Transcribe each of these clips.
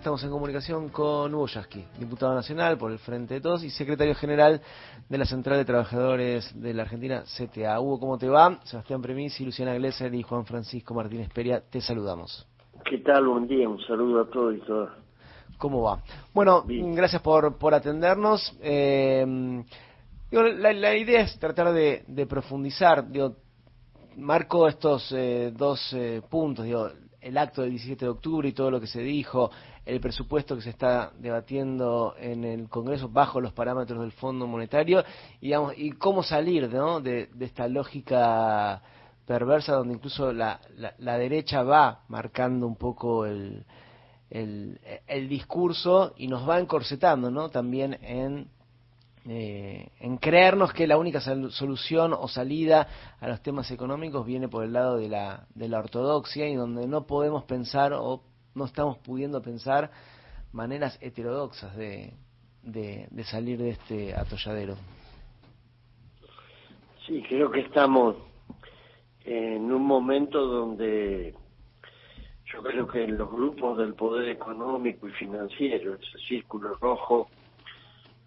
estamos en comunicación con Hugo Yasky, diputado nacional por el Frente de Todos y secretario general de la Central de Trabajadores de la Argentina, CTA. Hugo, ¿cómo te va? Sebastián Premisi, Luciana Glesser y Juan Francisco Martínez Peria, te saludamos. ¿Qué tal? Buen día, un saludo a todos y todas. ¿Cómo va? Bueno, gracias por, por atendernos. Eh, la, idea es tratar de, profundizar, digo, marco estos eh, dos eh, puntos, digo, el acto del 17 de octubre y todo lo que se dijo, el presupuesto que se está debatiendo en el Congreso bajo los parámetros del Fondo Monetario y, digamos, y cómo salir ¿no? de, esta lógica perversa donde incluso la, la, derecha va marcando un poco el, el, el, discurso y nos va encorsetando ¿no? también en eh, en creernos que la única solución o salida a los temas económicos viene por el lado de la, de la ortodoxia y donde no podemos pensar o no estamos pudiendo pensar maneras heterodoxas de, de, de salir de este atolladero. Sí, creo que estamos en un momento donde yo creo que los grupos del poder económico y financiero, ese círculo rojo,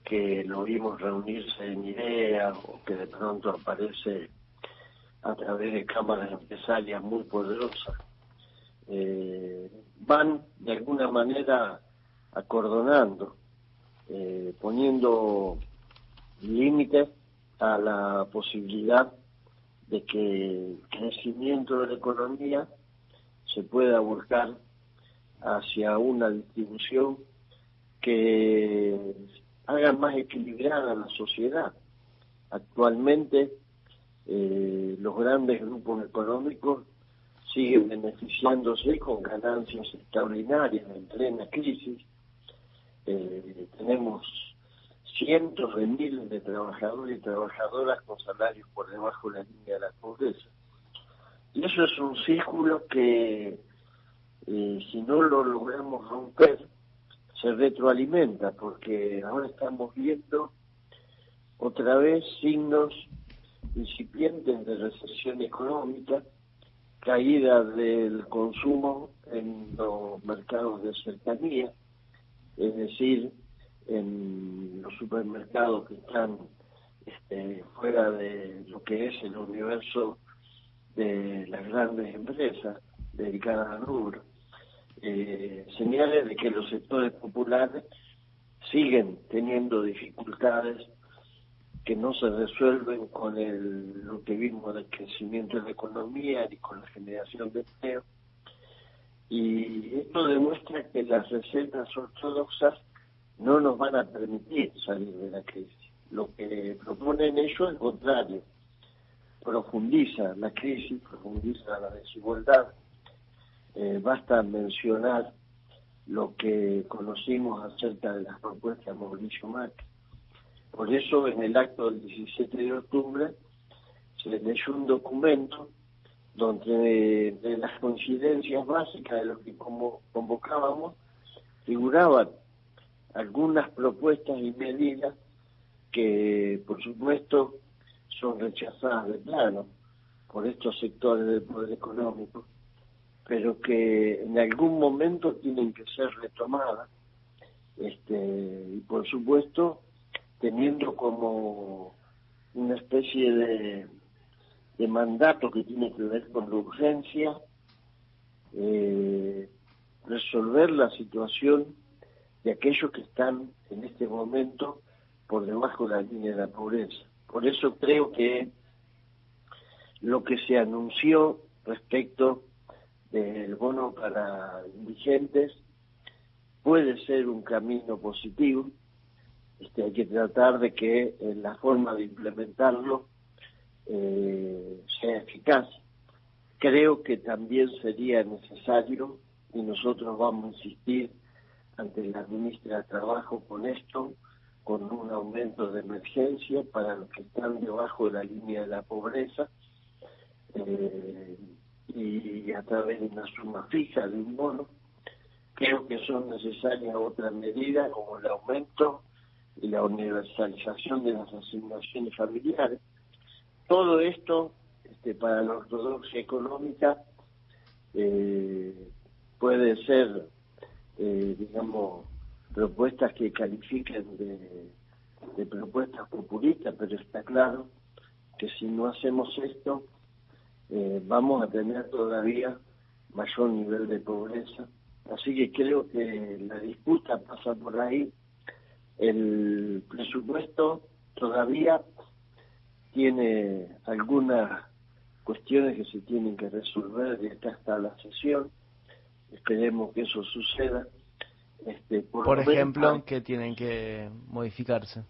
que lo vimos reunirse en ideas o que de pronto aparece a través de cámaras empresarias muy poderosas, eh, van de alguna manera acordonando, eh, poniendo límites a la posibilidad de que el crecimiento de la economía se pueda buscar hacia una distribución que hagan más equilibrada la sociedad. Actualmente eh, los grandes grupos económicos siguen beneficiándose con ganancias extraordinarias en plena crisis. Eh, tenemos cientos de miles de trabajadores y trabajadoras con salarios por debajo de la línea de la pobreza. Y eso es un círculo que, eh, si no lo logramos romper, se retroalimenta, porque ahora estamos viendo otra vez signos incipientes de recesión económica, caída del consumo en los mercados de cercanía, es decir, en los supermercados que están este, fuera de lo que es el universo de las grandes empresas dedicadas al rubro eh, señales de que los sectores populares siguen teniendo dificultades que no se resuelven con el, vimos del crecimiento de la economía ni con la generación de empleo. Y esto demuestra que las recetas ortodoxas no nos van a permitir salir de la crisis. Lo que proponen ellos es contrario. Profundiza la crisis, profundiza la desigualdad, eh, basta mencionar lo que conocimos acerca de las propuestas de Mauricio Macri. Por eso en el acto del 17 de octubre se leyó un documento donde de, las coincidencias básicas de lo que convocábamos figuraban algunas propuestas y medidas que por supuesto son rechazadas de plano por estos sectores del poder económico pero que en algún momento tienen que ser retomadas, este, y por supuesto teniendo como una especie de, mandato que tiene que ver con la urgencia, eh, resolver la situación de aquellos que están en este momento por debajo de la línea de la pobreza. Por eso creo que lo que se anunció respecto del bono para indigentes puede ser un camino positivo. Este, hay que tratar de que eh, la forma de implementarlo eh, sea eficaz. Creo que también sería necesario, y nosotros vamos a insistir ante la ministra de Trabajo con esto, con un aumento de emergencia para los que están debajo de la línea de la pobreza. Eh, y a través de una suma fija de un bono. Creo que son necesarias otras medidas como el aumento y la universalización de las asignaciones familiares. Todo esto este, para la ortodoxia económica eh, puede ser eh, digamos, propuestas que califiquen de, de propuestas populistas, pero está claro que si no hacemos esto, eh, vamos a tener todavía mayor nivel de pobreza. Así que creo que la disputa pasa por ahí. El presupuesto todavía tiene algunas cuestiones que se tienen que resolver de acá hasta la sesión. Esperemos que eso suceda. Este, por, ejemplo, que tienen que modificarse.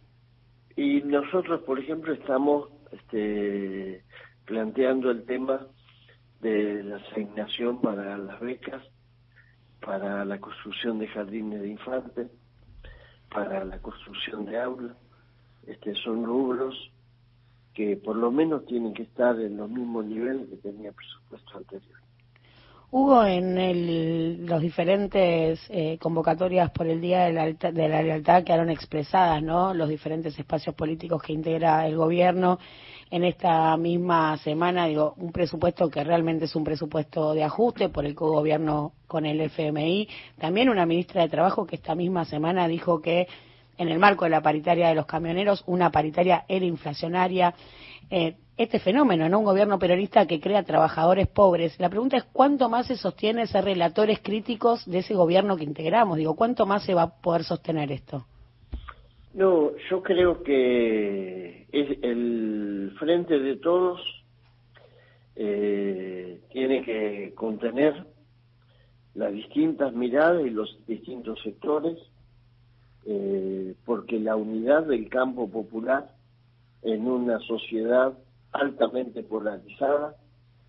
Y nosotros, por ejemplo, estamos este, planteando el tema de la asignación para las becas, para la construcción de jardines de infantes, para la construcción de aulas. Este, son rubros que por lo menos tienen que estar en los mismos niveles que tenía el presupuesto anterior. Hubo en el, los diferentes eh, convocatorias por el Día de la, de la Lealtad quedaron expresadas, ¿no? Los diferentes espacios políticos que integra el gobierno en esta misma semana, digo, un presupuesto que realmente es un presupuesto de ajuste por el gobierno con el FMI. También una ministra de Trabajo que esta misma semana dijo que en el marco de la paritaria de los camioneros, una paritaria era inflacionaria. Eh, este fenómeno, ¿no? Un gobierno peronista que crea trabajadores pobres. La pregunta es cuánto más se sostiene ser relatores críticos de ese gobierno que integramos. Digo, ¿cuánto más se va a poder sostener esto? No, yo creo que el frente de todos eh, tiene que contener las distintas miradas y los distintos sectores, eh, porque la unidad del campo popular en una sociedad altamente polarizada,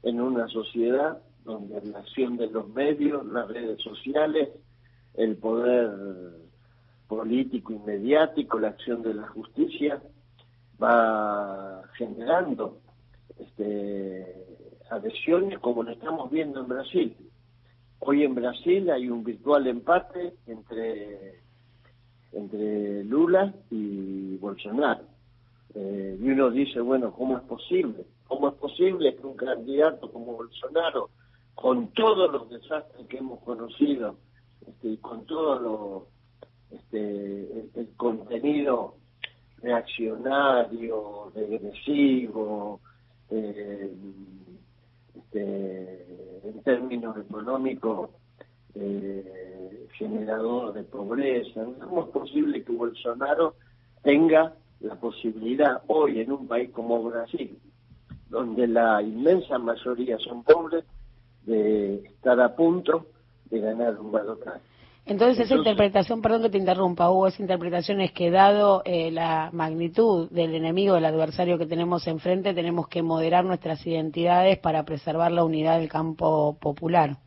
en una sociedad donde la acción de los medios, las redes sociales, el poder político y mediático, la acción de la justicia, va generando este, adhesiones como lo estamos viendo en Brasil. Hoy en Brasil hay un virtual empate entre, entre Lula y Bolsonaro. Eh, y uno dice, bueno, ¿cómo es posible? ¿Cómo es posible que un candidato como Bolsonaro, con todos los desastres que hemos conocido, este, y con todo lo, este, el, contenido reaccionario, regresivo, eh, este, en términos económicos, eh, generador de pobreza. ¿Cómo es posible que Bolsonaro tenga la posibilidad hoy en un país como Brasil, donde la inmensa mayoría son pobres, de estar a punto de ganar un balotaje. Entonces, esa interpretación, perdón que te interrumpa, Hugo, esa interpretación es que dado eh, la magnitud del enemigo, del adversario que tenemos enfrente, tenemos que moderar nuestras identidades para preservar la unidad del campo popular.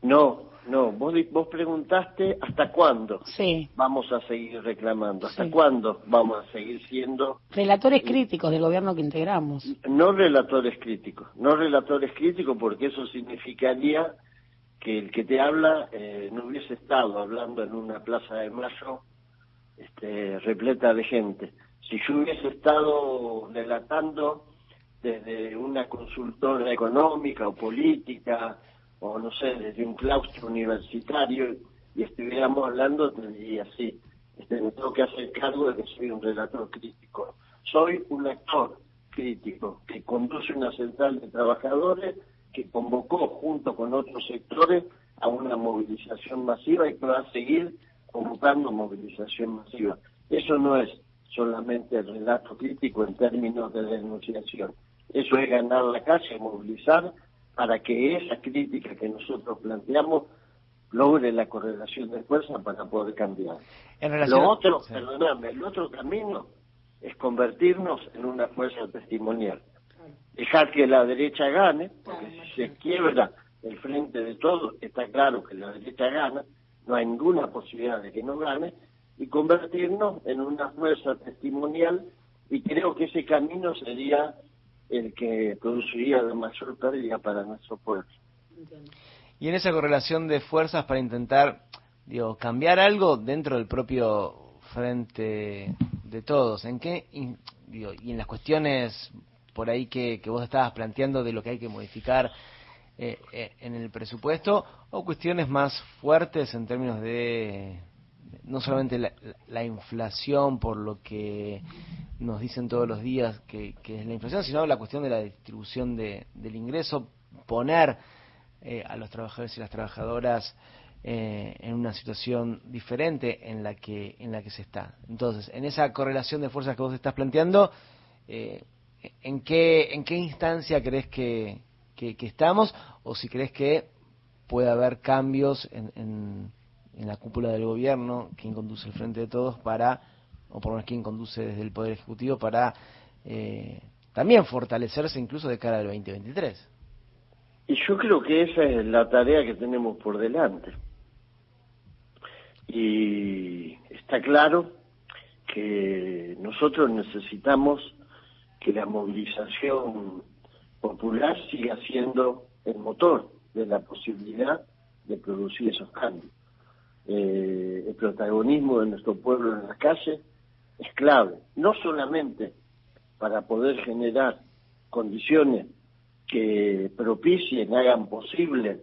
No, no, vos, vos preguntaste hasta cuándo sí. vamos a seguir reclamando, hasta cuándo vamos a seguir siendo... Relatores críticos del gobierno que integramos. No relatores críticos, no relatores críticos porque eso significaría que el que te habla eh, no hubiese estado hablando en una plaza de mayo este, repleta de gente. Si yo hubiese estado relatando desde una consultora económica o política, o no sé, desde un claustro universitario y estuviéramos hablando, te diría, sí, este, me tengo que hacer cargo de que soy un relator crítico. Soy un actor crítico que conduce una central de trabajadores que convocó junto con otros sectores a una movilización masiva y que va a seguir convocando movilización masiva. Eso no es solamente el relato crítico en términos de denunciación. Eso es ganar la calle, movilizar para que esa crítica que nosotros planteamos logre la correlación de fuerza para poder cambiar. Lo otro, perdóname, el otro camino es convertirnos en una fuerza testimonial. Dejar que la derecha gane, porque si se quiebra el frente de todos, está claro que la derecha gana, no hay ninguna posibilidad de que no gane, y convertirnos en una fuerza testimonial, y creo que ese camino sería el que produciría la mayor pérdida para nuestro pueblo. Y en esa correlación de fuerzas para intentar digo, cambiar algo dentro del propio frente de todos, ¿en qué digo, y en las cuestiones por ahí que, vos estabas planteando de lo que hay que modificar en el presupuesto o cuestiones más fuertes en términos de no solamente la, inflación por lo que nos dicen todos los días que, es la inflación, sino la cuestión de la distribución de, del ingreso, poner eh, a los trabajadores y las trabajadoras eh, en una situación diferente en la que en la que se está. Entonces, en esa correlación de fuerzas que vos estás planteando, eh, ¿en qué en qué instancia crees que, que, estamos o si crees que puede haber cambios en en la cúpula del gobierno, quien conduce el Frente de Todos para, o por lo menos quien conduce desde el Poder Ejecutivo para eh, también fortalecerse incluso de cara al 2023. Y yo creo que esa es la tarea que tenemos por delante. Y está claro que nosotros necesitamos que la movilización popular siga siendo el motor de la posibilidad de producir esos cambios. Eh, el protagonismo de nuestro pueblo en la calle es clave, no solamente para poder generar condiciones que propicien, hagan posible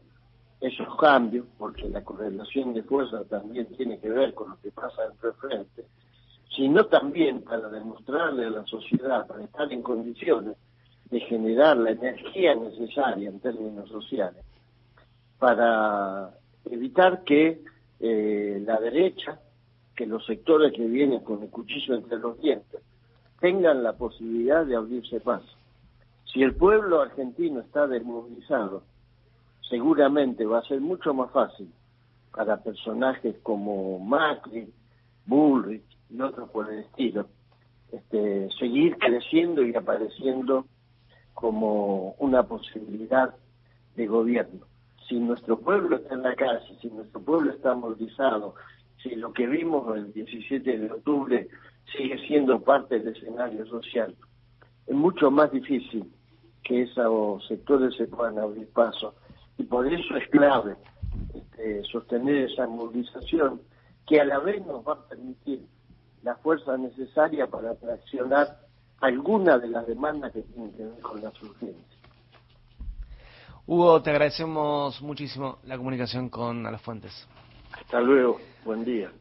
esos cambios, porque la correlación de fuerza también tiene que ver con lo que pasa dentro del frente, sino también para demostrarle a la sociedad, para estar en condiciones de generar la energía necesaria en términos sociales, para evitar que eh, la derecha, que los sectores que vienen con el cuchillo entre los dientes tengan la posibilidad de abrirse paso. Si el pueblo argentino está desmovilizado, seguramente va a ser mucho más fácil para personajes como Macri, Bullrich y otros por el estilo, este, seguir creciendo y apareciendo como una posibilidad de gobierno. Si nuestro pueblo está en la calle, si nuestro pueblo está movilizado, si lo que vimos el 17 de octubre sigue siendo parte del escenario social, es mucho más difícil que esos sectores se puedan abrir paso. Y por eso es clave este, sostener esa movilización que a la vez nos va a permitir la fuerza necesaria para traccionar algunas de las demandas que tienen que ver con las urgencias. Hugo, te agradecemos muchísimo la comunicación con A las Fuentes. Hasta luego, buen día.